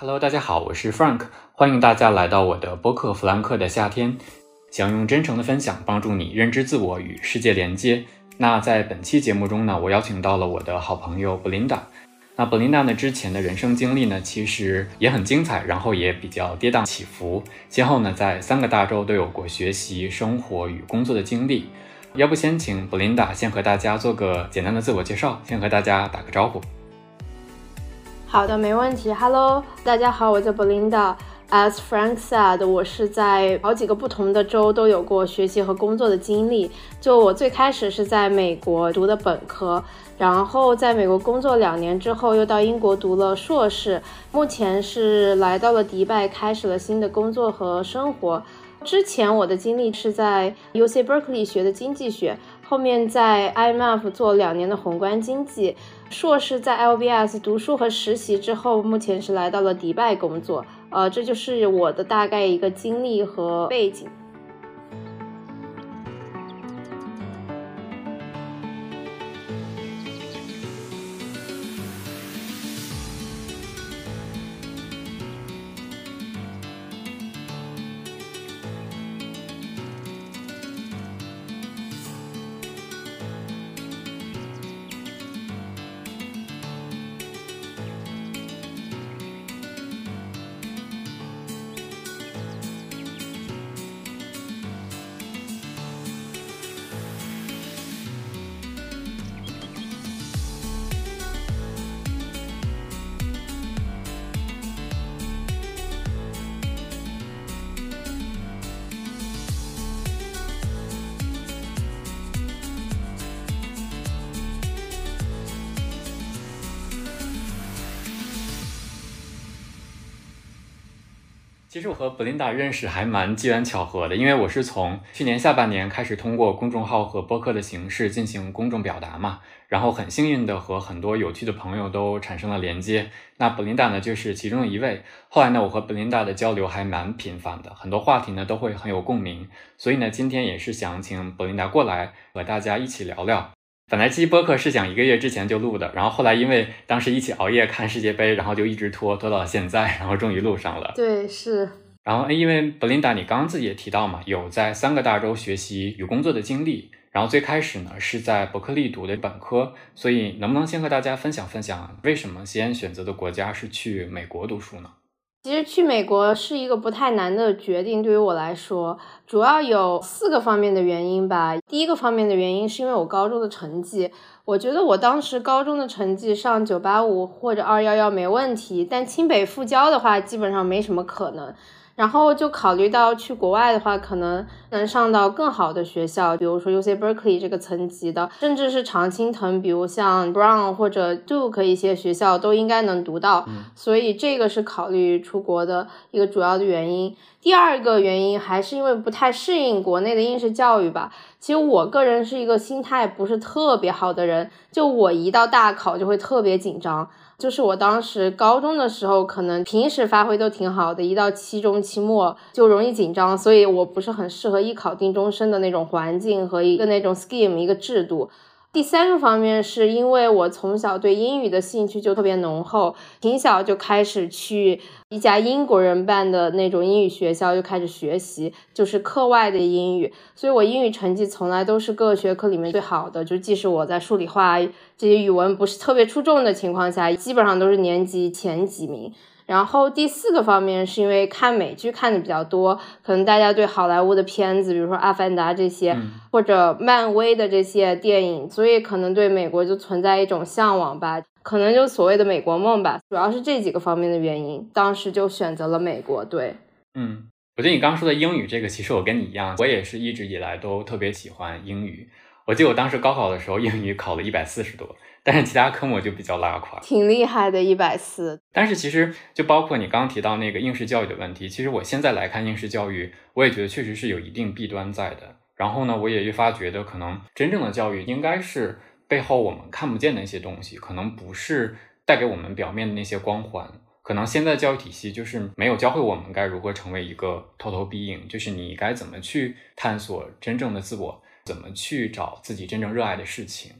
Hello，大家好，我是 Frank，欢迎大家来到我的播客《弗兰克的夏天》，想用真诚的分享帮助你认知自我与世界连接。那在本期节目中呢，我邀请到了我的好朋友 Belinda。那 Belinda 呢之前的人生经历呢，其实也很精彩，然后也比较跌宕起伏，先后呢在三个大洲都有过学习、生活与工作的经历。要不先请 Belinda 先和大家做个简单的自我介绍，先和大家打个招呼。好的，没问题。Hello，大家好，我叫 Belinda。As Frank said，我是在好几个不同的州都有过学习和工作的经历。就我最开始是在美国读的本科，然后在美国工作两年之后，又到英国读了硕士。目前是来到了迪拜，开始了新的工作和生活。之前我的经历是在 UC Berkeley 学的经济学。后面在 IMF 做两年的宏观经济，硕士在 LBS 读书和实习之后，目前是来到了迪拜工作。呃，这就是我的大概一个经历和背景。其实我和 Belinda 认识还蛮机缘巧合的，因为我是从去年下半年开始通过公众号和播客的形式进行公众表达嘛，然后很幸运的和很多有趣的朋友都产生了连接。那 Belinda 呢就是其中一位。后来呢，我和 Belinda 的交流还蛮频繁的，很多话题呢都会很有共鸣。所以呢，今天也是想请 Belinda 过来和大家一起聊聊。本来这期播客是想一个月之前就录的，然后后来因为当时一起熬夜看世界杯，然后就一直拖拖到了现在，然后终于录上了。对，是。然后因为 Belinda，你刚刚自己也提到嘛，有在三个大洲学习与工作的经历，然后最开始呢是在伯克利读的本科，所以能不能先和大家分享分享，为什么先选择的国家是去美国读书呢？其实去美国是一个不太难的决定，对于我来说，主要有四个方面的原因吧。第一个方面的原因是因为我高中的成绩，我觉得我当时高中的成绩上九八五或者二幺幺没问题，但清北复交的话基本上没什么可能。然后就考虑到去国外的话，可能能上到更好的学校，比如说 U C Berkeley 这个层级的，甚至是常青藤，比如像 Brown 或者 Duke 一些学校都应该能读到。所以这个是考虑出国的一个主要的原因。第二个原因还是因为不太适应国内的应试教育吧。其实我个人是一个心态不是特别好的人，就我一到大考就会特别紧张。就是我当时高中的时候，可能平时发挥都挺好的，一到期中、期末就容易紧张，所以我不是很适合艺考定终身的那种环境和一个那种 scheme 一个制度。第三个方面是因为我从小对英语的兴趣就特别浓厚，挺小就开始去一家英国人办的那种英语学校就开始学习，就是课外的英语，所以我英语成绩从来都是各个学科里面最好的，就即使我在数理化这些语文不是特别出众的情况下，基本上都是年级前几名。然后第四个方面是因为看美剧看的比较多，可能大家对好莱坞的片子，比如说《阿凡达》这些，或者漫威的这些电影，所以可能对美国就存在一种向往吧，可能就所谓的美国梦吧，主要是这几个方面的原因，当时就选择了美国。对，嗯，我觉得你刚刚说的英语这个，其实我跟你一样，我也是一直以来都特别喜欢英语。我记得我当时高考的时候，英语考了一百四十多。但是其他科目就比较拉垮，挺厉害的，一百四。但是其实就包括你刚刚提到那个应试教育的问题，其实我现在来看应试教育，我也觉得确实是有一定弊端在的。然后呢，我也越发觉得，可能真正的教育应该是背后我们看不见的一些东西，可能不是带给我们表面的那些光环。可能现在教育体系就是没有教会我们该如何成为一个偷偷必应，就是你该怎么去探索真正的自我，怎么去找自己真正热爱的事情。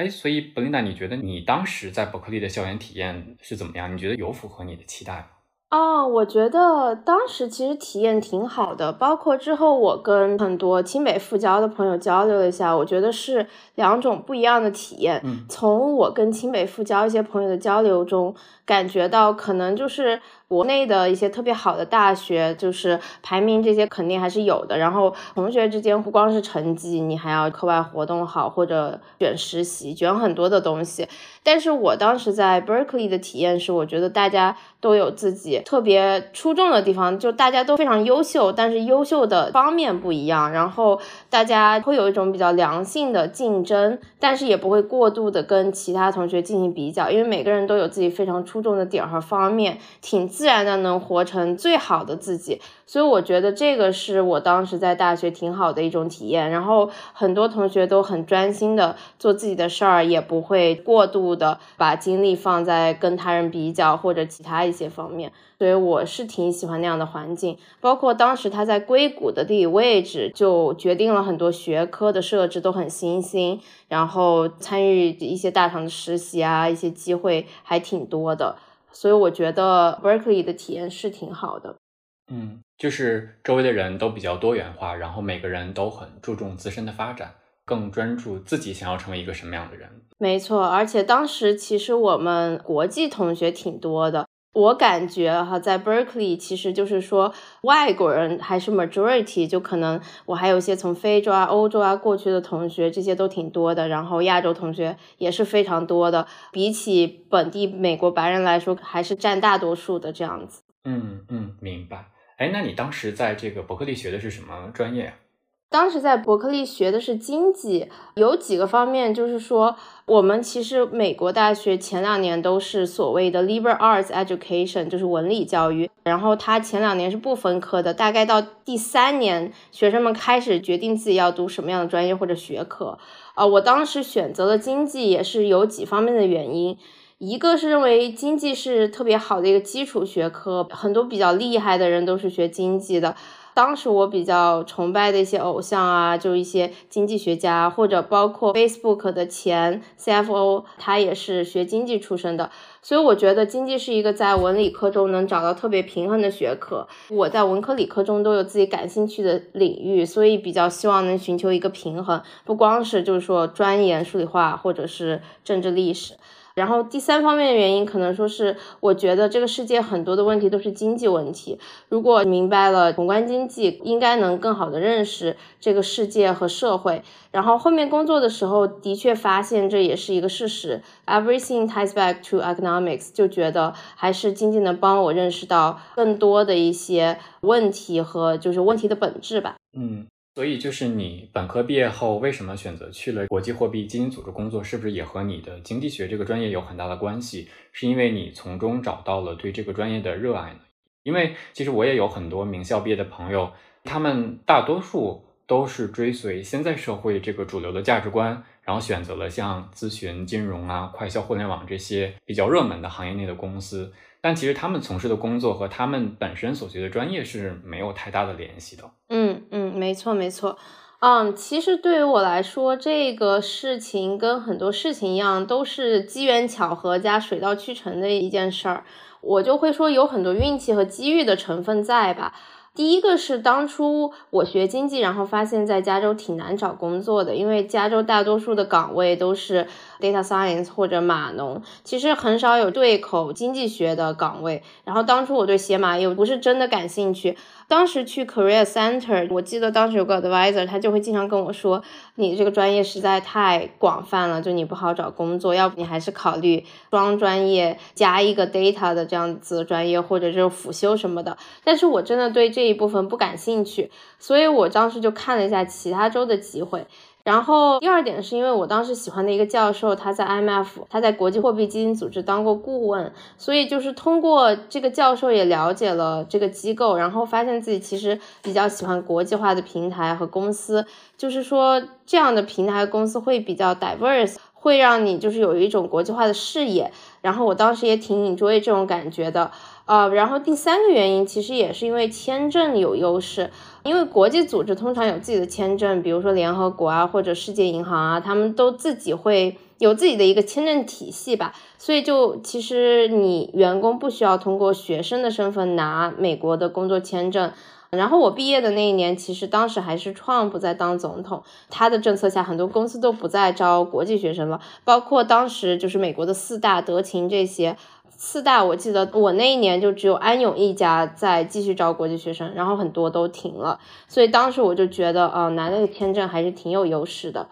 哎，所以 Belinda，你觉得你当时在伯克利的校园体验是怎么样？你觉得有符合你的期待吗？哦，我觉得当时其实体验挺好的，包括之后我跟很多清北复交的朋友交流了一下，我觉得是两种不一样的体验。嗯，从我跟清北复交一些朋友的交流中，感觉到可能就是。国内的一些特别好的大学，就是排名这些肯定还是有的。然后同学之间不光是成绩，你还要课外活动好，或者卷实习，卷很多的东西。但是我当时在 Berkeley 的体验是，我觉得大家都有自己特别出众的地方，就大家都非常优秀，但是优秀的方面不一样。然后大家会有一种比较良性的竞争，但是也不会过度的跟其他同学进行比较，因为每个人都有自己非常出众的点和方面，挺。自然的能活成最好的自己，所以我觉得这个是我当时在大学挺好的一种体验。然后很多同学都很专心的做自己的事儿，也不会过度的把精力放在跟他人比较或者其他一些方面。所以我是挺喜欢那样的环境。包括当时他在硅谷的地理位置，就决定了很多学科的设置都很新兴，然后参与一些大厂的实习啊，一些机会还挺多的。所以我觉得 Berkeley 的体验是挺好的，嗯，就是周围的人都比较多元化，然后每个人都很注重自身的发展，更专注自己想要成为一个什么样的人。没错，而且当时其实我们国际同学挺多的。我感觉哈，在 Berkeley 其实就是说外国人还是 majority，就可能我还有一些从非洲啊、欧洲啊过去的同学，这些都挺多的。然后亚洲同学也是非常多的，比起本地美国白人来说，还是占大多数的这样子。嗯嗯，明白。哎，那你当时在这个伯克利学的是什么专业呀？当时在伯克利学的是经济，有几个方面，就是说我们其实美国大学前两年都是所谓的 liberal arts education，就是文理教育，然后它前两年是不分科的，大概到第三年，学生们开始决定自己要读什么样的专业或者学科。啊，我当时选择了经济，也是有几方面的原因，一个是认为经济是特别好的一个基础学科，很多比较厉害的人都是学经济的。当时我比较崇拜的一些偶像啊，就一些经济学家，或者包括 Facebook 的前 CFO，他也是学经济出身的。所以我觉得经济是一个在文理科中能找到特别平衡的学科。我在文科理科中都有自己感兴趣的领域，所以比较希望能寻求一个平衡，不光是就是说专研数理化或者是政治历史。然后第三方面的原因，可能说是我觉得这个世界很多的问题都是经济问题。如果明白了宏观经济，应该能更好的认识这个世界和社会。然后后面工作的时候，的确发现这也是一个事实。Everything ties back to economics，就觉得还是经济能帮我认识到更多的一些问题和就是问题的本质吧。嗯。所以，就是你本科毕业后为什么选择去了国际货币基金组织工作，是不是也和你的经济学这个专业有很大的关系？是因为你从中找到了对这个专业的热爱呢？因为其实我也有很多名校毕业的朋友，他们大多数都是追随现在社会这个主流的价值观，然后选择了像咨询、金融啊、快销、互联网这些比较热门的行业内的公司。但其实他们从事的工作和他们本身所学的专业是没有太大的联系的。嗯嗯，没错没错。嗯，其实对于我来说，这个事情跟很多事情一样，都是机缘巧合加水到渠成的一件事儿。我就会说有很多运气和机遇的成分在吧。第一个是当初我学经济，然后发现在加州挺难找工作的，因为加州大多数的岗位都是 data science 或者码农，其实很少有对口经济学的岗位。然后当初我对写码又不是真的感兴趣。当时去 Career Center，我记得当时有个 advisor，他就会经常跟我说，你这个专业实在太广泛了，就你不好找工作，要不你还是考虑双专业加一个 data 的这样子专业，或者是辅修什么的。但是我真的对这一部分不感兴趣，所以我当时就看了一下其他州的机会。然后第二点是因为我当时喜欢的一个教授，他在 IMF，他在国际货币基金组织当过顾问，所以就是通过这个教授也了解了这个机构，然后发现自己其实比较喜欢国际化的平台和公司，就是说这样的平台公司会比较 diverse，会让你就是有一种国际化的视野。然后我当时也挺 enjoy 这种感觉的。呃，然后第三个原因其实也是因为签证有优势，因为国际组织通常有自己的签证，比如说联合国啊或者世界银行啊，他们都自己会有自己的一个签证体系吧，所以就其实你员工不需要通过学生的身份拿美国的工作签证。然后我毕业的那一年，其实当时还是创不在当总统，他的政策下，很多公司都不再招国际学生了，包括当时就是美国的四大德勤这些四大，我记得我那一年就只有安永一家在继续招国际学生，然后很多都停了，所以当时我就觉得，呃，拿那个签证还是挺有优势的。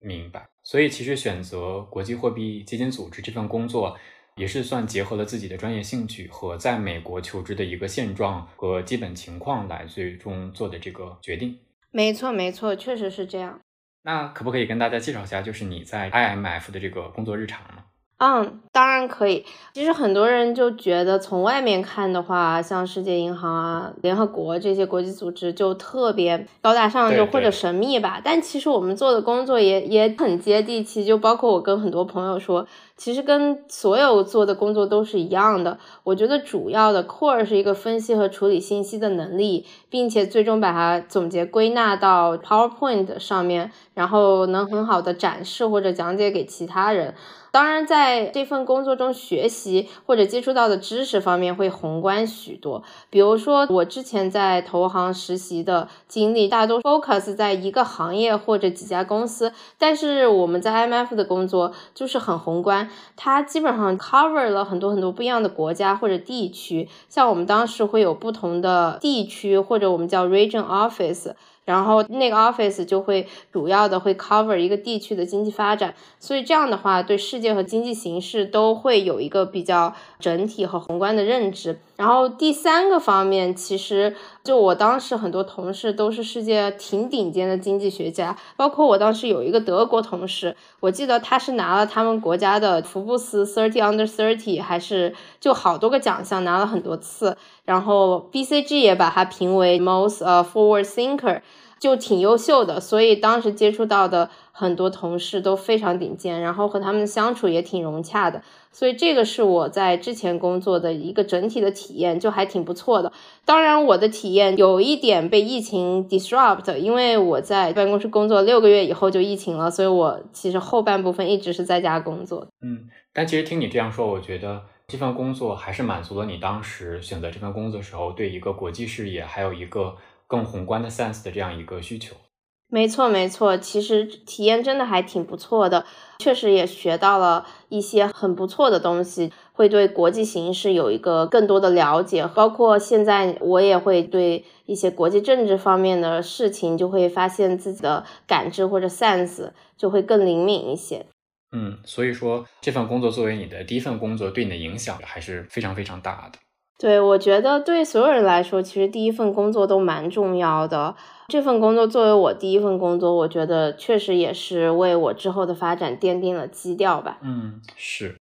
明白，所以其实选择国际货币基金组织这份工作。也是算结合了自己的专业兴趣和在美国求职的一个现状和基本情况来最终做的这个决定。没错，没错，确实是这样。那可不可以跟大家介绍一下，就是你在 IMF 的这个工作日常呢？嗯，当然可以。其实很多人就觉得，从外面看的话，像世界银行啊、联合国这些国际组织就特别高大上，就或者神秘吧。但其实我们做的工作也也很接地气。就包括我跟很多朋友说，其实跟所有做的工作都是一样的。我觉得主要的 core 是一个分析和处理信息的能力，并且最终把它总结归纳到 PowerPoint 上面，然后能很好的展示或者讲解给其他人。当然，在这份工作中学习或者接触到的知识方面会宏观许多。比如说，我之前在投行实习的经历，大多 focus 在一个行业或者几家公司。但是我们在 IMF 的工作就是很宏观，它基本上 cover 了很多很多不一样的国家或者地区。像我们当时会有不同的地区，或者我们叫 region office。然后那个 office 就会主要的会 cover 一个地区的经济发展，所以这样的话对世界和经济形势都会有一个比较整体和宏观的认知。然后第三个方面，其实就我当时很多同事都是世界挺顶尖的经济学家，包括我当时有一个德国同事，我记得他是拿了他们国家的福布斯 thirty under thirty，还是就好多个奖项拿了很多次，然后 BCG 也把他评为 most 呃 forward thinker。就挺优秀的，所以当时接触到的很多同事都非常顶尖，然后和他们相处也挺融洽的，所以这个是我在之前工作的一个整体的体验，就还挺不错的。当然，我的体验有一点被疫情 disrupt，因为我在办公室工作六个月以后就疫情了，所以我其实后半部分一直是在家工作。嗯，但其实听你这样说，我觉得这份工作还是满足了你当时选择这份工作时候对一个国际视野，还有一个。更宏观的 sense 的这样一个需求，没错没错，其实体验真的还挺不错的，确实也学到了一些很不错的东西，会对国际形势有一个更多的了解，包括现在我也会对一些国际政治方面的事情，就会发现自己的感知或者 sense 就会更灵敏一些。嗯，所以说这份工作作为你的第一份工作，对你的影响还是非常非常大的。对，我觉得对所有人来说，其实第一份工作都蛮重要的。这份工作作为我第一份工作，我觉得确实也是为我之后的发展奠定了基调吧。嗯，是。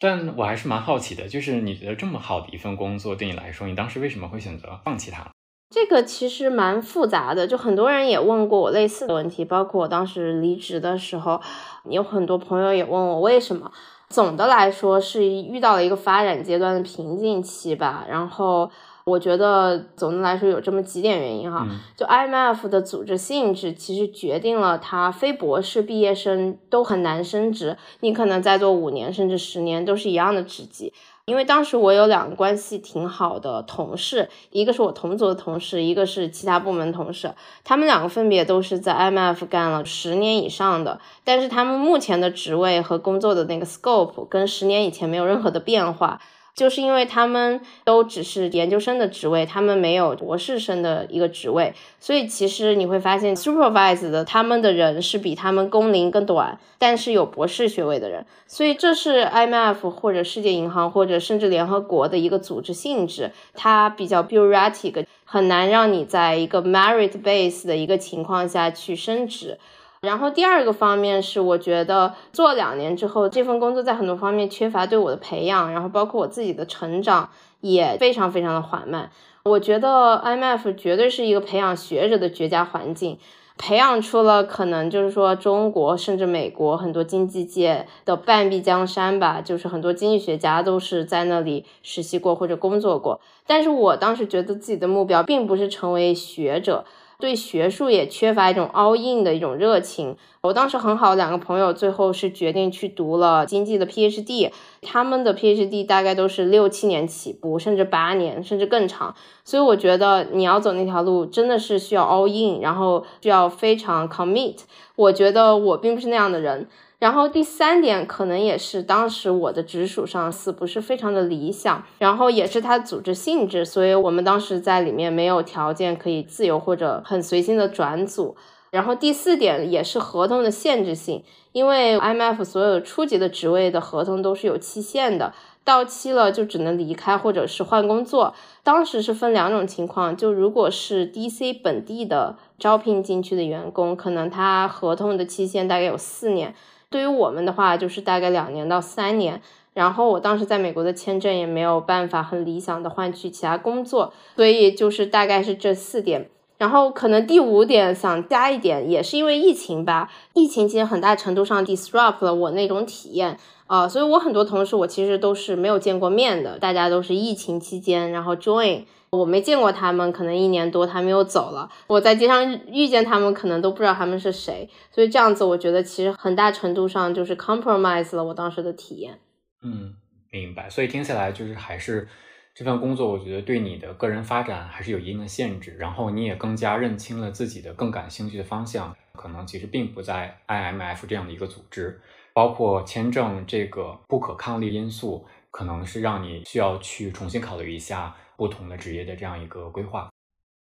但我还是蛮好奇的，就是你觉得这么好的一份工作，对你来说，你当时为什么会选择放弃它？这个其实蛮复杂的，就很多人也问过我类似的问题，包括我当时离职的时候，有很多朋友也问我为什么。总的来说是遇到了一个发展阶段的瓶颈期吧，然后我觉得总的来说有这么几点原因哈，就 IMF 的组织性质其实决定了它非博士毕业生都很难升职，你可能再做五年甚至十年都是一样的职级。因为当时我有两个关系挺好的同事，一个是我同组的同事，一个是其他部门同事。他们两个分别都是在 IMF 干了十年以上的，但是他们目前的职位和工作的那个 scope 跟十年以前没有任何的变化。就是因为他们都只是研究生的职位，他们没有博士生的一个职位，所以其实你会发现，supervise 的他们的人是比他们工龄更短，但是有博士学位的人。所以这是 IMF 或者世界银行或者甚至联合国的一个组织性质，它比较 bureaucratic，很难让你在一个 merit base 的一个情况下去升职。然后第二个方面是，我觉得做两年之后，这份工作在很多方面缺乏对我的培养，然后包括我自己的成长也非常非常的缓慢。我觉得 IMF 绝对是一个培养学者的绝佳环境。培养出了可能就是说中国甚至美国很多经济界的半壁江山吧，就是很多经济学家都是在那里实习过或者工作过。但是我当时觉得自己的目标并不是成为学者。对学术也缺乏一种 all in 的一种热情。我当时很好两个朋友，最后是决定去读了经济的 PhD，他们的 PhD 大概都是六七年起步，甚至八年，甚至更长。所以我觉得你要走那条路，真的是需要 all in，然后需要非常 commit。我觉得我并不是那样的人。然后第三点可能也是当时我的直属上司不是非常的理想，然后也是他组织性质，所以我们当时在里面没有条件可以自由或者很随心的转组。然后第四点也是合同的限制性，因为 IMF 所有初级的职位的合同都是有期限的，到期了就只能离开或者是换工作。当时是分两种情况，就如果是 DC 本地的招聘进去的员工，可能他合同的期限大概有四年。对于我们的话，就是大概两年到三年。然后我当时在美国的签证也没有办法很理想的换去其他工作，所以就是大概是这四点。然后可能第五点想加一点，也是因为疫情吧。疫情其实很大程度上 disrupt 了我那种体验啊，所以我很多同事我其实都是没有见过面的，大家都是疫情期间然后 join。我没见过他们，可能一年多他们又走了。我在街上遇见他们，可能都不知道他们是谁。所以这样子，我觉得其实很大程度上就是 compromise 了我当时的体验。嗯，明白。所以听起来就是还是这份工作，我觉得对你的个人发展还是有一定的限制。然后你也更加认清了自己的更感兴趣的方向，可能其实并不在 IMF 这样的一个组织，包括签证这个不可抗力因素，可能是让你需要去重新考虑一下。不同的职业的这样一个规划，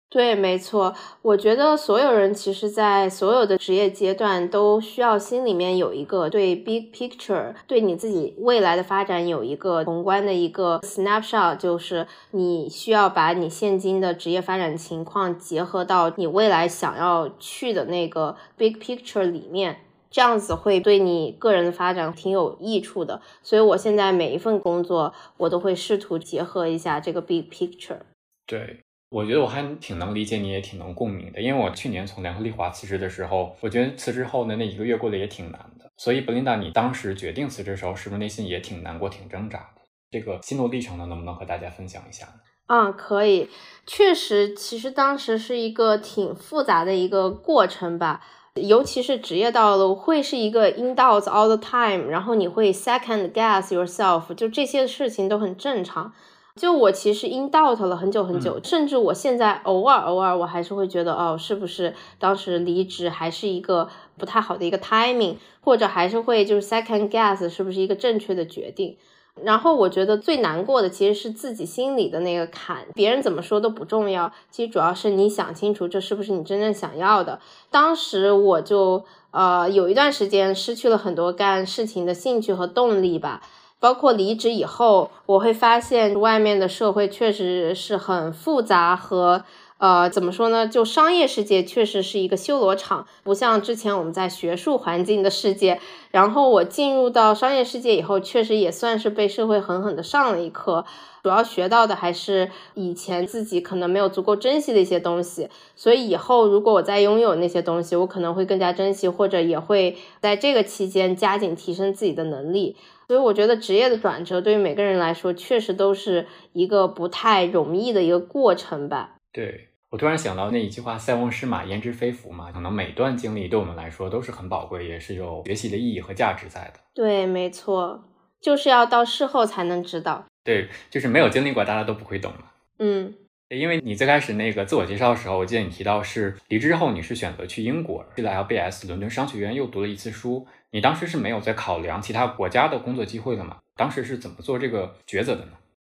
对，没错。我觉得所有人其实，在所有的职业阶段，都需要心里面有一个对 big picture，对你自己未来的发展有一个宏观的一个 snapshot，就是你需要把你现今的职业发展情况结合到你未来想要去的那个 big picture 里面。这样子会对你个人的发展挺有益处的，所以我现在每一份工作，我都会试图结合一下这个 big picture。对，我觉得我还挺能理解你，也挺能共鸣的。因为我去年从联合利华辞职的时候，我觉得辞职后的那一个月过得也挺难的。所以，Belinda，你当时决定辞职的时候，是不是内心也挺难过、挺挣扎的？这个心路历程呢，能不能和大家分享一下呢？嗯，可以。确实，其实当时是一个挺复杂的一个过程吧。尤其是职业道路会是一个 in doubts all the time，然后你会 second guess yourself，就这些事情都很正常。就我其实 in doubt 了很久很久，甚至我现在偶尔偶尔我还是会觉得，哦，是不是当时离职还是一个不太好的一个 timing，或者还是会就是 second guess 是不是一个正确的决定。然后我觉得最难过的其实是自己心里的那个坎，别人怎么说都不重要，其实主要是你想清楚这是不是你真正想要的。当时我就呃有一段时间失去了很多干事情的兴趣和动力吧，包括离职以后，我会发现外面的社会确实是很复杂和。呃，怎么说呢？就商业世界确实是一个修罗场，不像之前我们在学术环境的世界。然后我进入到商业世界以后，确实也算是被社会狠狠的上了一课。主要学到的还是以前自己可能没有足够珍惜的一些东西。所以以后如果我再拥有那些东西，我可能会更加珍惜，或者也会在这个期间加紧提升自己的能力。所以我觉得职业的转折对于每个人来说，确实都是一个不太容易的一个过程吧。对。我突然想到那一句话“塞翁失马，焉知非福”嘛，可能每段经历对我们来说都是很宝贵，也是有学习的意义和价值在的。对，没错，就是要到事后才能知道。对，就是没有经历过，大家都不会懂嘛。嗯，因为你最开始那个自我介绍的时候，我记得你提到是离职之后你是选择去英国，去了 LBS 伦敦商学院又读了一次书。你当时是没有在考量其他国家的工作机会的嘛？当时是怎么做这个抉择的呢？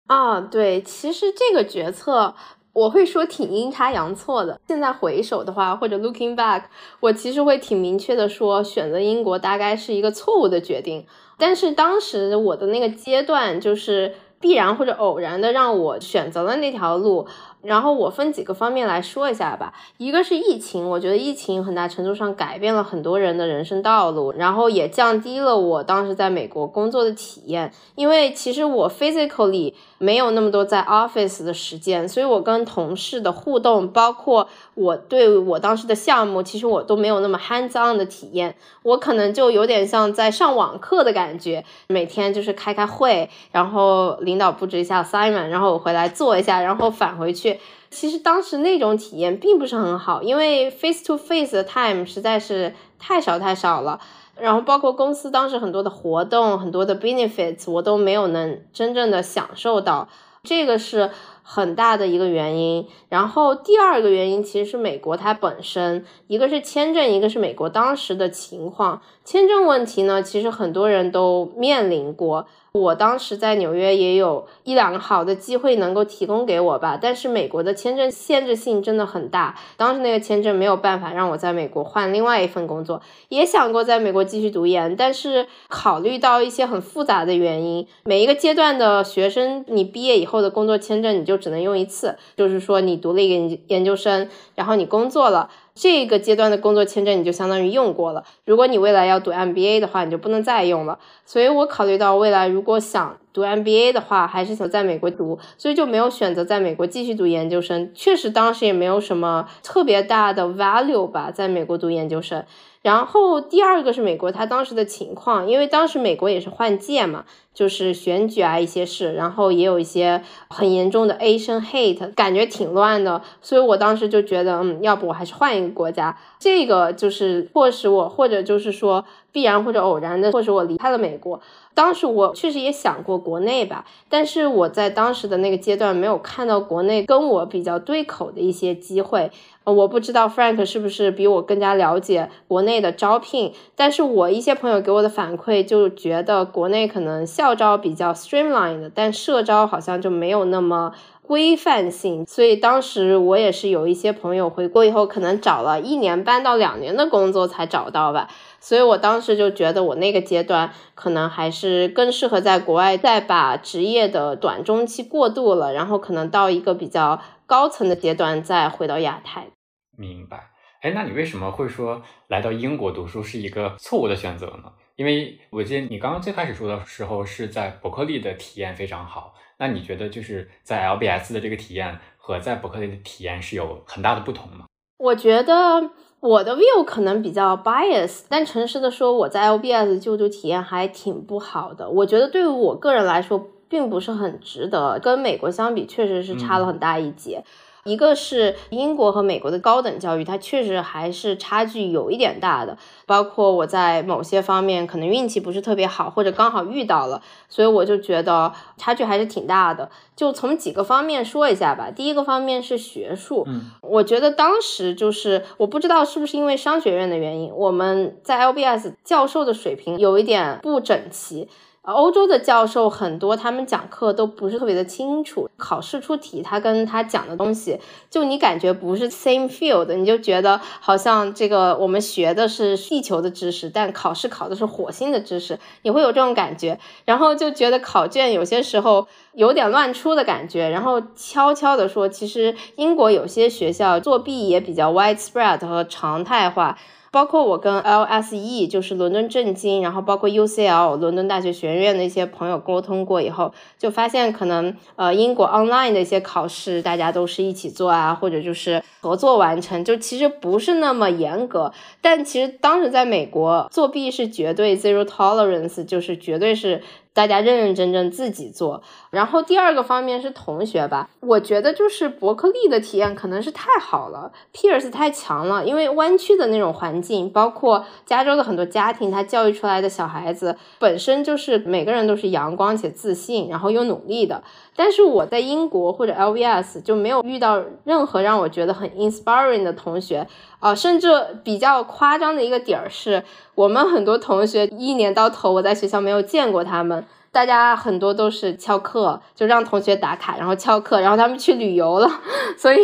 啊，对，其实这个决策。我会说挺阴差阳错的。现在回首的话，或者 looking back，我其实会挺明确的说，选择英国大概是一个错误的决定。但是当时我的那个阶段，就是必然或者偶然的让我选择了那条路。然后我分几个方面来说一下吧。一个是疫情，我觉得疫情很大程度上改变了很多人的人生道路，然后也降低了我当时在美国工作的体验。因为其实我 physically 没有那么多在 office 的时间，所以我跟同事的互动，包括我对我当时的项目，其实我都没有那么 hands on 的体验。我可能就有点像在上网课的感觉，每天就是开开会，然后领导布置一下 assignment，然后我回来做一下，然后返回去。其实当时那种体验并不是很好，因为 face to face 的 time 实在是太少太少了。然后包括公司当时很多的活动、很多的 benefits，我都没有能真正的享受到，这个是很大的一个原因。然后第二个原因其实是美国它本身，一个是签证，一个是美国当时的情况。签证问题呢，其实很多人都面临过。我当时在纽约也有一两个好的机会能够提供给我吧，但是美国的签证限制性真的很大，当时那个签证没有办法让我在美国换另外一份工作，也想过在美国继续读研，但是考虑到一些很复杂的原因，每一个阶段的学生，你毕业以后的工作签证你就只能用一次，就是说你读了一个研究生，然后你工作了。这个阶段的工作签证你就相当于用过了，如果你未来要读 MBA 的话，你就不能再用了。所以我考虑到未来如果想读 MBA 的话，还是想在美国读，所以就没有选择在美国继续读研究生。确实当时也没有什么特别大的 value 吧，在美国读研究生。然后第二个是美国，它当时的情况，因为当时美国也是换届嘛，就是选举啊一些事，然后也有一些很严重的 Asian hate，感觉挺乱的，所以我当时就觉得，嗯，要不我还是换一个国家，这个就是迫使我，或者就是说必然或者偶然的，或者我离开了美国。当时我确实也想过国内吧，但是我在当时的那个阶段没有看到国内跟我比较对口的一些机会。我不知道 Frank 是不是比我更加了解国内的招聘，但是我一些朋友给我的反馈就觉得国内可能校招比较 streamlined，但社招好像就没有那么规范性，所以当时我也是有一些朋友回国以后可能找了一年半到两年的工作才找到吧，所以我当时就觉得我那个阶段可能还是更适合在国外再把职业的短中期过渡了，然后可能到一个比较高层的阶段再回到亚太。明白，哎，那你为什么会说来到英国读书是一个错误的选择呢？因为我记得你刚刚最开始说的时候是在伯克利的体验非常好，那你觉得就是在 LBS 的这个体验和在伯克利的体验是有很大的不同吗？我觉得我的 view 可能比较 bias，但诚实的说，我在 LBS 就读体验还挺不好的。我觉得对于我个人来说，并不是很值得，跟美国相比，确实是差了很大一截。一个是英国和美国的高等教育，它确实还是差距有一点大的。包括我在某些方面可能运气不是特别好，或者刚好遇到了，所以我就觉得差距还是挺大的。就从几个方面说一下吧。第一个方面是学术，嗯，我觉得当时就是我不知道是不是因为商学院的原因，我们在 LBS 教授的水平有一点不整齐。欧洲的教授很多，他们讲课都不是特别的清楚，考试出题，他跟他讲的东西，就你感觉不是 same field，你就觉得好像这个我们学的是地球的知识，但考试考的是火星的知识，你会有这种感觉，然后就觉得考卷有些时候有点乱出的感觉，然后悄悄的说，其实英国有些学校作弊也比较 widespread 和常态化。包括我跟 LSE，就是伦敦政经，然后包括 UCL 伦敦大学学院的一些朋友沟通过以后，就发现可能呃英国 online 的一些考试，大家都是一起做啊，或者就是合作完成，就其实不是那么严格。但其实当时在美国作弊是绝对 zero tolerance，就是绝对是。大家认认真真自己做，然后第二个方面是同学吧，我觉得就是伯克利的体验可能是太好了，Pierce 太强了，因为湾区的那种环境，包括加州的很多家庭，他教育出来的小孩子本身就是每个人都是阳光且自信，然后又努力的。但是我在英国或者 LVS 就没有遇到任何让我觉得很 inspiring 的同学啊，甚至比较夸张的一个点儿是，我们很多同学一年到头我在学校没有见过他们。大家很多都是翘课，就让同学打卡，然后翘课，然后他们去旅游了。所以，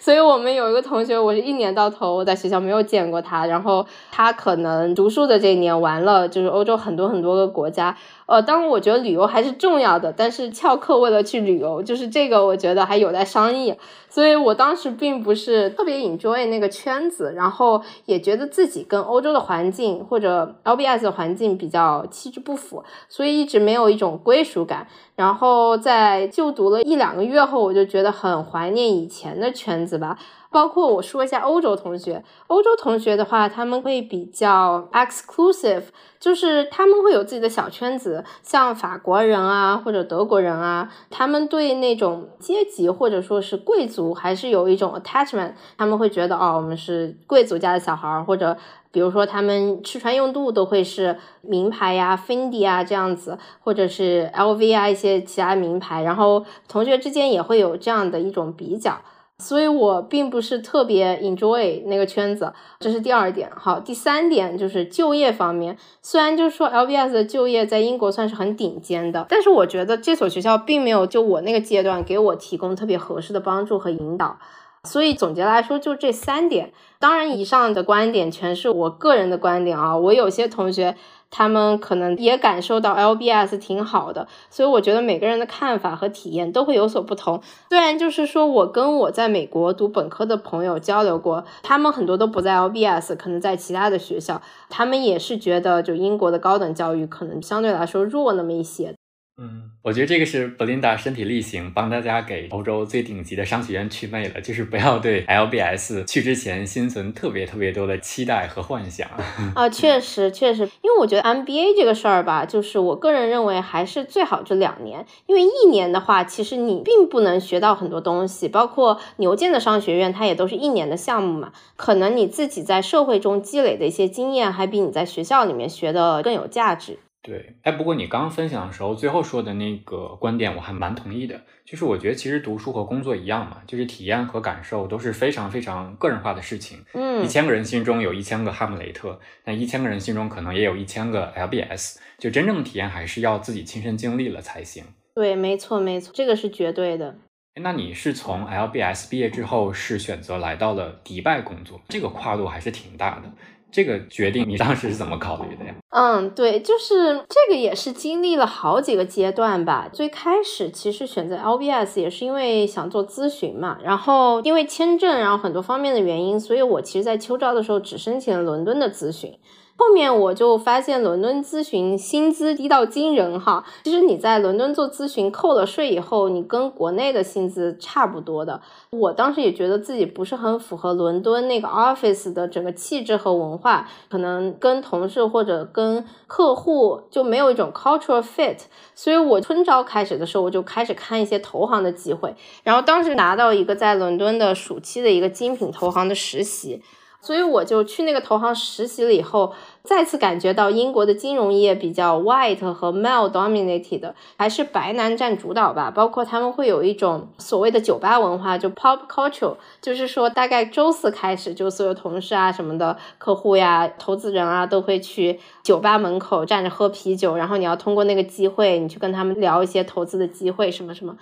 所以我们有一个同学，我是一年到头我在学校没有见过他，然后他可能读书的这一年完了，就是欧洲很多很多个国家。呃，当然我觉得旅游还是重要的，但是翘课为了去旅游，就是这个我觉得还有待商议。所以我当时并不是特别 enjoy 那个圈子，然后也觉得自己跟欧洲的环境或者 LBS 的环境比较气质不符，所以一直没有一种归属感。然后在就读了一两个月后，我就觉得很怀念以前的圈子吧。包括我说一下欧洲同学，欧洲同学的话，他们会比较 exclusive，就是他们会有自己的小圈子，像法国人啊或者德国人啊，他们对那种阶级或者说是贵族还是有一种 attachment，他们会觉得哦，我们是贵族家的小孩，或者比如说他们吃穿用度都会是名牌呀，Fendi 啊这样子，或者是 LV 啊一些其他名牌，然后同学之间也会有这样的一种比较。所以我并不是特别 enjoy 那个圈子，这是第二点。好，第三点就是就业方面，虽然就是说 LBS 的就业在英国算是很顶尖的，但是我觉得这所学校并没有就我那个阶段给我提供特别合适的帮助和引导。所以总结来说，就这三点。当然，以上的观点全是我个人的观点啊。我有些同学。他们可能也感受到 LBS 挺好的，所以我觉得每个人的看法和体验都会有所不同。虽然就是说我跟我在美国读本科的朋友交流过，他们很多都不在 LBS，可能在其他的学校，他们也是觉得就英国的高等教育可能相对来说弱那么一些。嗯，我觉得这个是 Belinda 身体力行，帮大家给欧洲最顶级的商学院祛魅了。就是不要对 LBS 去之前心存特别特别多的期待和幻想 啊。确实，确实，因为我觉得 MBA 这个事儿吧，就是我个人认为还是最好这两年，因为一年的话，其实你并不能学到很多东西。包括牛剑的商学院，它也都是一年的项目嘛，可能你自己在社会中积累的一些经验，还比你在学校里面学的更有价值。对，哎，不过你刚刚分享的时候，最后说的那个观点我还蛮同意的，就是我觉得其实读书和工作一样嘛，就是体验和感受都是非常非常个人化的事情。嗯，一千个人心中有一千个哈姆雷特，那一千个人心中可能也有一千个 LBS，就真正的体验还是要自己亲身经历了才行。对，没错没错，这个是绝对的。那你是从 LBS 毕业之后是选择来到了迪拜工作，这个跨度还是挺大的。这个决定你当时是怎么考虑的呀？嗯，对，就是这个也是经历了好几个阶段吧。最开始其实选择 LBS 也是因为想做咨询嘛，然后因为签证，然后很多方面的原因，所以我其实在秋招的时候只申请了伦敦的咨询。后面我就发现伦敦咨询薪资低到惊人哈，其实你在伦敦做咨询扣了税以后，你跟国内的薪资差不多的。我当时也觉得自己不是很符合伦敦那个 office 的整个气质和文化，可能跟同事或者跟客户就没有一种 cultural fit。所以我春招开始的时候，我就开始看一些投行的机会，然后当时拿到一个在伦敦的暑期的一个精品投行的实习。所以我就去那个投行实习了以后，再次感觉到英国的金融业比较 white 和 male dominated，还是白男占主导吧。包括他们会有一种所谓的酒吧文化，就 pop culture，就是说大概周四开始，就所有同事啊、什么的客户呀、投资人啊，都会去酒吧门口站着喝啤酒，然后你要通过那个机会，你去跟他们聊一些投资的机会什么什么。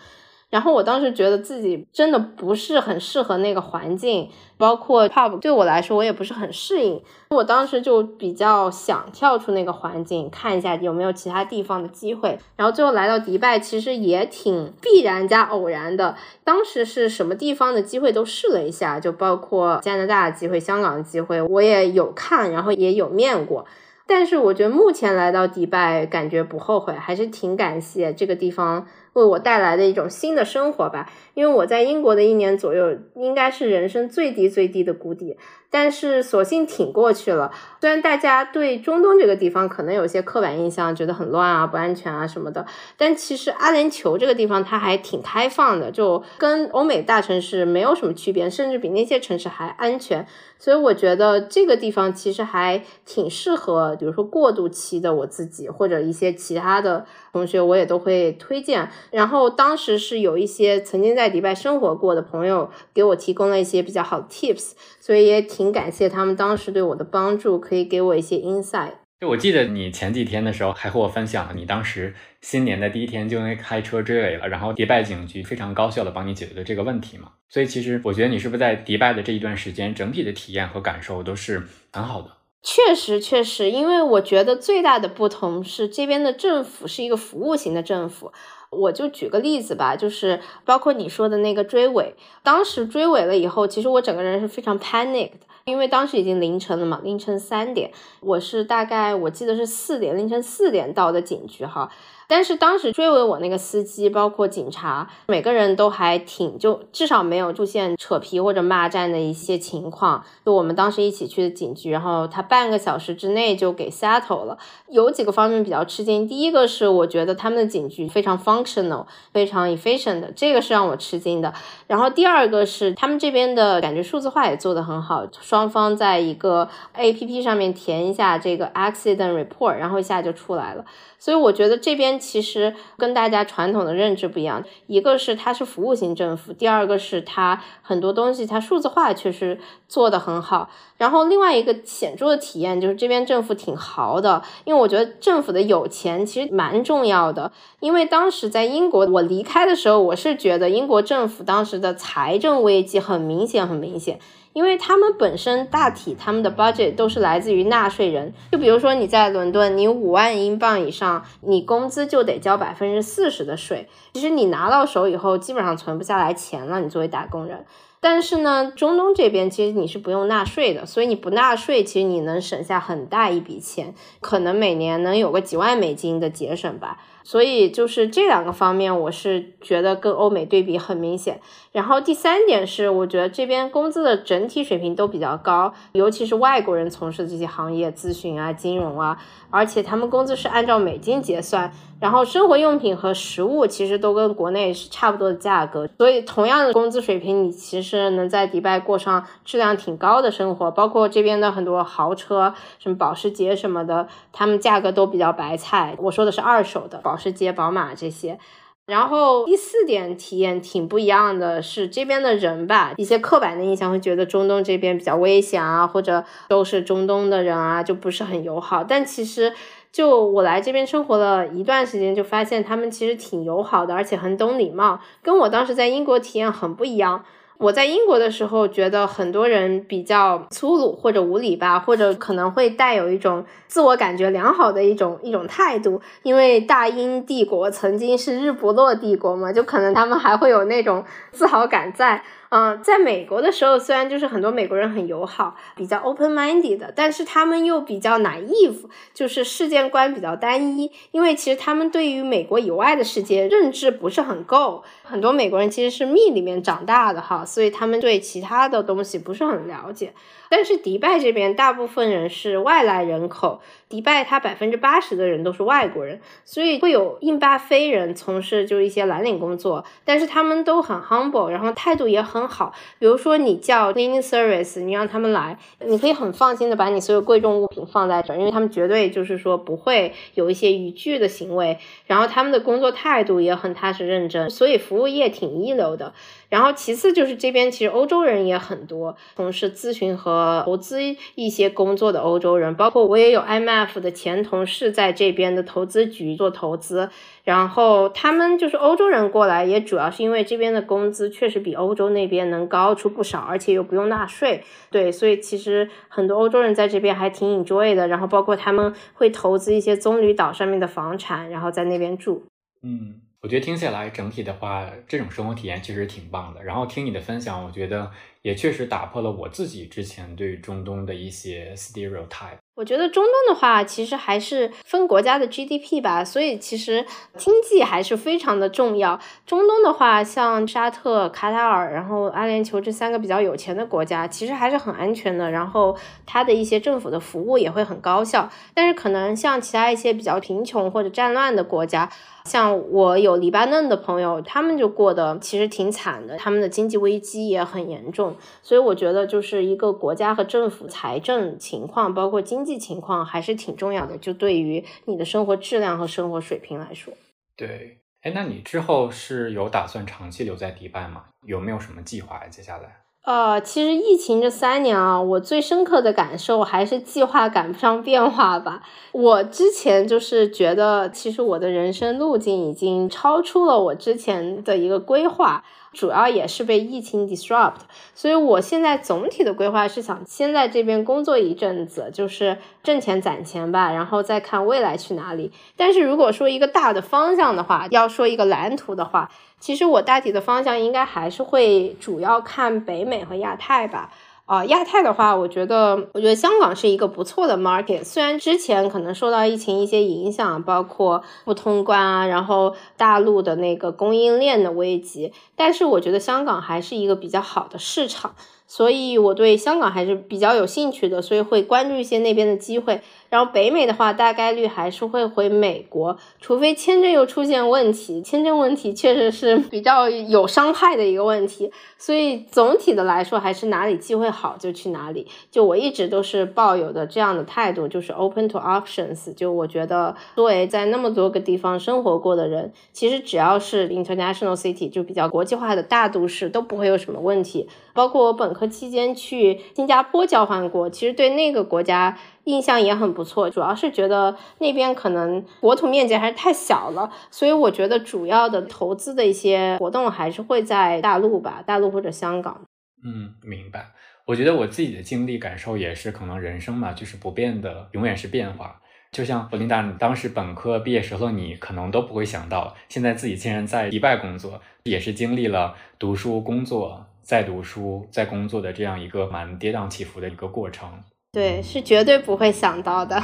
然后我当时觉得自己真的不是很适合那个环境，包括 pub 对我来说我也不是很适应。我当时就比较想跳出那个环境，看一下有没有其他地方的机会。然后最后来到迪拜，其实也挺必然加偶然的。当时是什么地方的机会都试了一下，就包括加拿大的机会、香港的机会，我也有看，然后也有面过。但是我觉得目前来到迪拜，感觉不后悔，还是挺感谢这个地方。为我带来的一种新的生活吧，因为我在英国的一年左右，应该是人生最低最低的谷底。但是索性挺过去了。虽然大家对中东这个地方可能有些刻板印象，觉得很乱啊、不安全啊什么的，但其实阿联酋这个地方它还挺开放的，就跟欧美大城市没有什么区别，甚至比那些城市还安全。所以我觉得这个地方其实还挺适合，比如说过渡期的我自己或者一些其他的同学，我也都会推荐。然后当时是有一些曾经在迪拜生活过的朋友给我提供了一些比较好的 tips。所以也挺感谢他们当时对我的帮助，可以给我一些 insight。就我记得你前几天的时候还和我分享了，你当时新年的第一天就因为开车追尾了，然后迪拜警局非常高效的帮你解决了这个问题嘛。所以其实我觉得你是不是在迪拜的这一段时间，整体的体验和感受都是很好的。确实，确实，因为我觉得最大的不同是这边的政府是一个服务型的政府。我就举个例子吧，就是包括你说的那个追尾，当时追尾了以后，其实我整个人是非常 panic 的，因为当时已经凌晨了嘛，凌晨三点，我是大概我记得是四点，凌晨四点到的警局哈。但是当时追尾我那个司机，包括警察，每个人都还挺就至少没有出现扯皮或者骂战的一些情况。就我们当时一起去的警局，然后他半个小时之内就给 settle 了。有几个方面比较吃惊，第一个是我觉得他们的警局非常 functional，非常 efficient，这个是让我吃惊的。然后第二个是他们这边的感觉数字化也做得很好，双方在一个 A P P 上面填一下这个 accident report，然后一下就出来了。所以我觉得这边其实跟大家传统的认知不一样，一个是它是服务型政府，第二个是它很多东西它数字化确实做得很好。然后另外一个显著的体验就是这边政府挺豪的，因为我觉得政府的有钱其实蛮重要的。因为当时在英国，我离开的时候，我是觉得英国政府当时的财政危机很明显，很明显。因为他们本身大体他们的 budget 都是来自于纳税人，就比如说你在伦敦，你五万英镑以上，你工资就得交百分之四十的税。其实你拿到手以后，基本上存不下来钱了。你作为打工人，但是呢，中东这边其实你是不用纳税的，所以你不纳税，其实你能省下很大一笔钱，可能每年能有个几万美金的节省吧。所以就是这两个方面，我是觉得跟欧美对比很明显。然后第三点是，我觉得这边工资的整体水平都比较高，尤其是外国人从事这些行业，咨询啊、金融啊，而且他们工资是按照美金结算。然后生活用品和食物其实都跟国内是差不多的价格，所以同样的工资水平，你其实能在迪拜过上质量挺高的生活。包括这边的很多豪车，什么保时捷什么的，他们价格都比较白菜。我说的是二手的保时捷、宝马这些。然后第四点体验挺不一样的是这边的人吧，一些刻板的印象会觉得中东这边比较危险啊，或者都是中东的人啊，就不是很友好。但其实。就我来这边生活了一段时间，就发现他们其实挺友好的，而且很懂礼貌，跟我当时在英国体验很不一样。我在英国的时候，觉得很多人比较粗鲁或者无礼吧，或者可能会带有一种自我感觉良好的一种一种态度，因为大英帝国曾经是日不落帝国嘛，就可能他们还会有那种自豪感在。嗯，在美国的时候，虽然就是很多美国人很友好，比较 open minded 的，但是他们又比较 naive，就是世界观比较单一。因为其实他们对于美国以外的世界认知不是很够，很多美国人其实是密里面长大的哈，所以他们对其他的东西不是很了解。但是迪拜这边大部分人是外来人口，迪拜它百分之八十的人都是外国人，所以会有印巴非人从事就是一些蓝领工作，但是他们都很 humble，然后态度也很好。比如说你叫 cleaning service，你让他们来，你可以很放心的把你所有贵重物品放在这儿，因为他们绝对就是说不会有一些逾矩的行为，然后他们的工作态度也很踏实认真，所以服务业挺一流的。然后其次就是这边其实欧洲人也很多，从事咨询和投资一些工作的欧洲人，包括我也有 M F 的前同事在这边的投资局做投资，然后他们就是欧洲人过来，也主要是因为这边的工资确实比欧洲那边能高出不少，而且又不用纳税，对，所以其实很多欧洲人在这边还挺 enjoy 的，然后包括他们会投资一些棕榈岛上面的房产，然后在那边住，嗯。我觉得听下来，整体的话，这种生活体验其实挺棒的。然后听你的分享，我觉得也确实打破了我自己之前对中东的一些 stereotype。我觉得中东的话，其实还是分国家的 GDP 吧，所以其实经济还是非常的重要。中东的话，像沙特、卡塔尔，然后阿联酋这三个比较有钱的国家，其实还是很安全的。然后它的一些政府的服务也会很高效。但是可能像其他一些比较贫穷或者战乱的国家，像我有黎巴嫩的朋友，他们就过得其实挺惨的，他们的经济危机也很严重。所以我觉得，就是一个国家和政府财政情况，包括经。济情况还是挺重要的，就对于你的生活质量和生活水平来说。对，哎，那你之后是有打算长期留在迪拜吗？有没有什么计划？接下来？呃，其实疫情这三年啊，我最深刻的感受还是计划赶不上变化吧。我之前就是觉得，其实我的人生路径已经超出了我之前的一个规划。主要也是被疫情 disrupt。所以我现在总体的规划是想先在这边工作一阵子，就是挣钱攒钱吧，然后再看未来去哪里。但是如果说一个大的方向的话，要说一个蓝图的话，其实我大体的方向应该还是会主要看北美和亚太吧。啊，亚太的话，我觉得，我觉得香港是一个不错的 market。虽然之前可能受到疫情一些影响，包括不通关啊，然后大陆的那个供应链的危机，但是我觉得香港还是一个比较好的市场。所以我对香港还是比较有兴趣的，所以会关注一些那边的机会。然后北美的话，大概率还是会回美国，除非签证又出现问题。签证问题确实是比较有伤害的一个问题。所以总体的来说，还是哪里机会好就去哪里。就我一直都是抱有的这样的态度，就是 open to options。就我觉得，作为在那么多个地方生活过的人，其实只要是 international city，就比较国际化的大都市，都不会有什么问题。包括我本科期间去新加坡交换过，其实对那个国家印象也很不错。主要是觉得那边可能国土面积还是太小了，所以我觉得主要的投资的一些活动还是会在大陆吧，大陆或者香港。嗯，明白。我觉得我自己的经历感受也是，可能人生嘛，就是不变的，永远是变化。就像弗琳达，当时本科毕业时候，你可能都不会想到，现在自己竟然在迪拜工作，也是经历了读书、工作。再读书、再工作的这样一个蛮跌宕起伏的一个过程，对，是绝对不会想到的。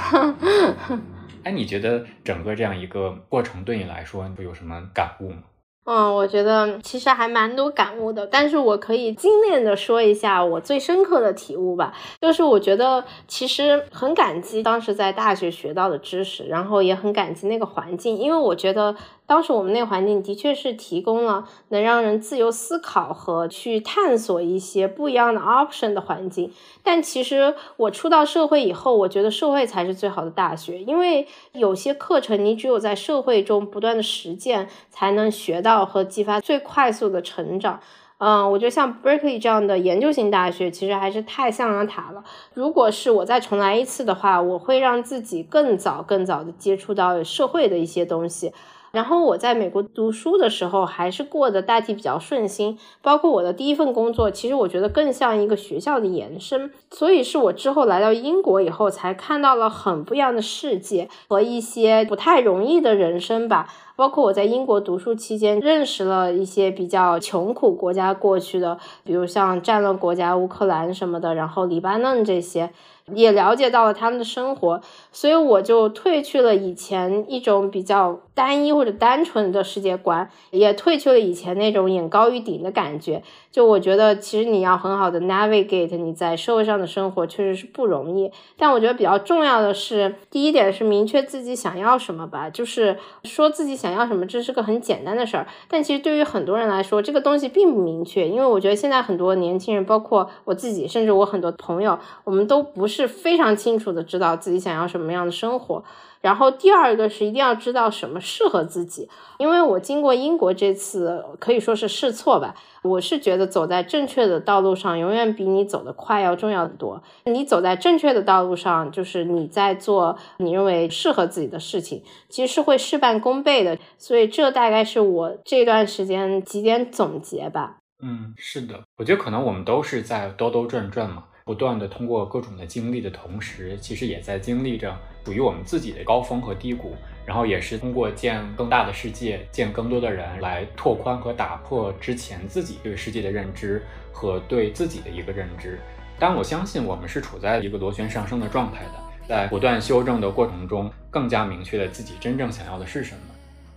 哎，你觉得整个这样一个过程对你来说，会有什么感悟吗？嗯，我觉得其实还蛮多感悟的，但是我可以精炼的说一下我最深刻的体悟吧。就是我觉得其实很感激当时在大学学到的知识，然后也很感激那个环境，因为我觉得。当时我们那环境的确是提供了能让人自由思考和去探索一些不一样的 option 的环境，但其实我出到社会以后，我觉得社会才是最好的大学，因为有些课程你只有在社会中不断的实践，才能学到和激发最快速的成长。嗯，我觉得像 Berkeley 这样的研究型大学，其实还是太象牙塔了。如果是我再重来一次的话，我会让自己更早、更早的接触到社会的一些东西。然后我在美国读书的时候，还是过得大体比较顺心。包括我的第一份工作，其实我觉得更像一个学校的延伸。所以是我之后来到英国以后，才看到了很不一样的世界和一些不太容易的人生吧。包括我在英国读书期间，认识了一些比较穷苦国家过去的，比如像战乱国家乌克兰什么的，然后黎巴嫩这些。也了解到了他们的生活，所以我就褪去了以前一种比较单一或者单纯的世界观，也褪去了以前那种眼高于顶的感觉。就我觉得，其实你要很好的 navigate 你在社会上的生活，确实是不容易。但我觉得比较重要的是，第一点是明确自己想要什么吧。就是说自己想要什么，这是个很简单的事儿。但其实对于很多人来说，这个东西并不明确。因为我觉得现在很多年轻人，包括我自己，甚至我很多朋友，我们都不是。非常清楚的知道自己想要什么样的生活，然后第二个是一定要知道什么适合自己。因为我经过英国这次可以说是试错吧，我是觉得走在正确的道路上，永远比你走得快要重要的多。你走在正确的道路上，就是你在做你认为适合自己的事情，其实是会事半功倍的。所以这大概是我这段时间几点总结吧。嗯，是的，我觉得可能我们都是在兜兜转转嘛。不断的通过各种的经历的同时，其实也在经历着属于我们自己的高峰和低谷，然后也是通过见更大的世界，见更多的人，来拓宽和打破之前自己对世界的认知和对自己的一个认知。但我相信我们是处在一个螺旋上升的状态的，在不断修正的过程中，更加明确了自己真正想要的是什么，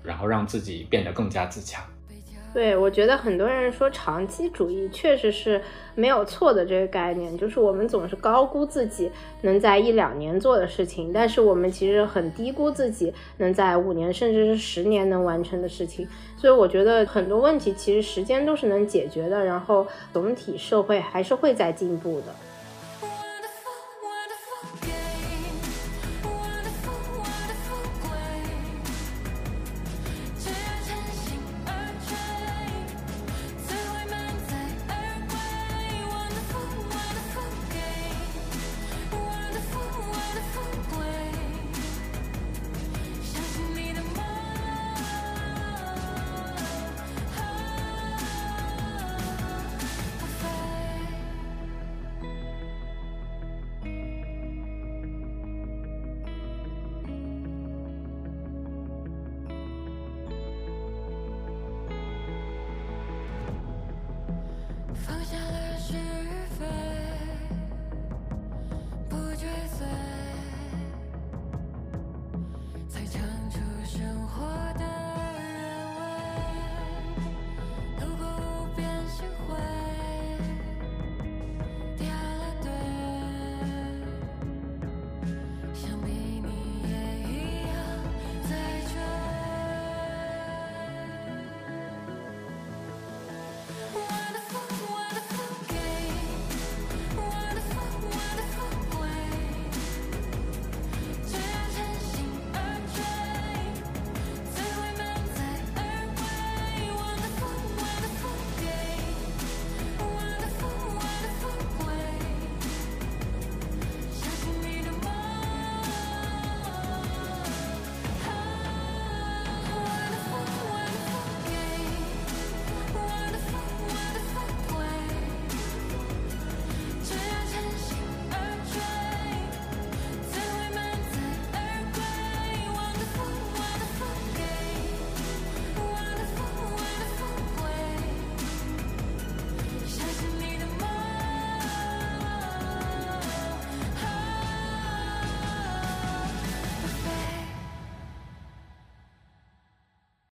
然后让自己变得更加自强。对，我觉得很多人说长期主义确实是没有错的这个概念，就是我们总是高估自己能在一两年做的事情，但是我们其实很低估自己能在五年甚至是十年能完成的事情。所以我觉得很多问题其实时间都是能解决的，然后总体社会还是会在进步的。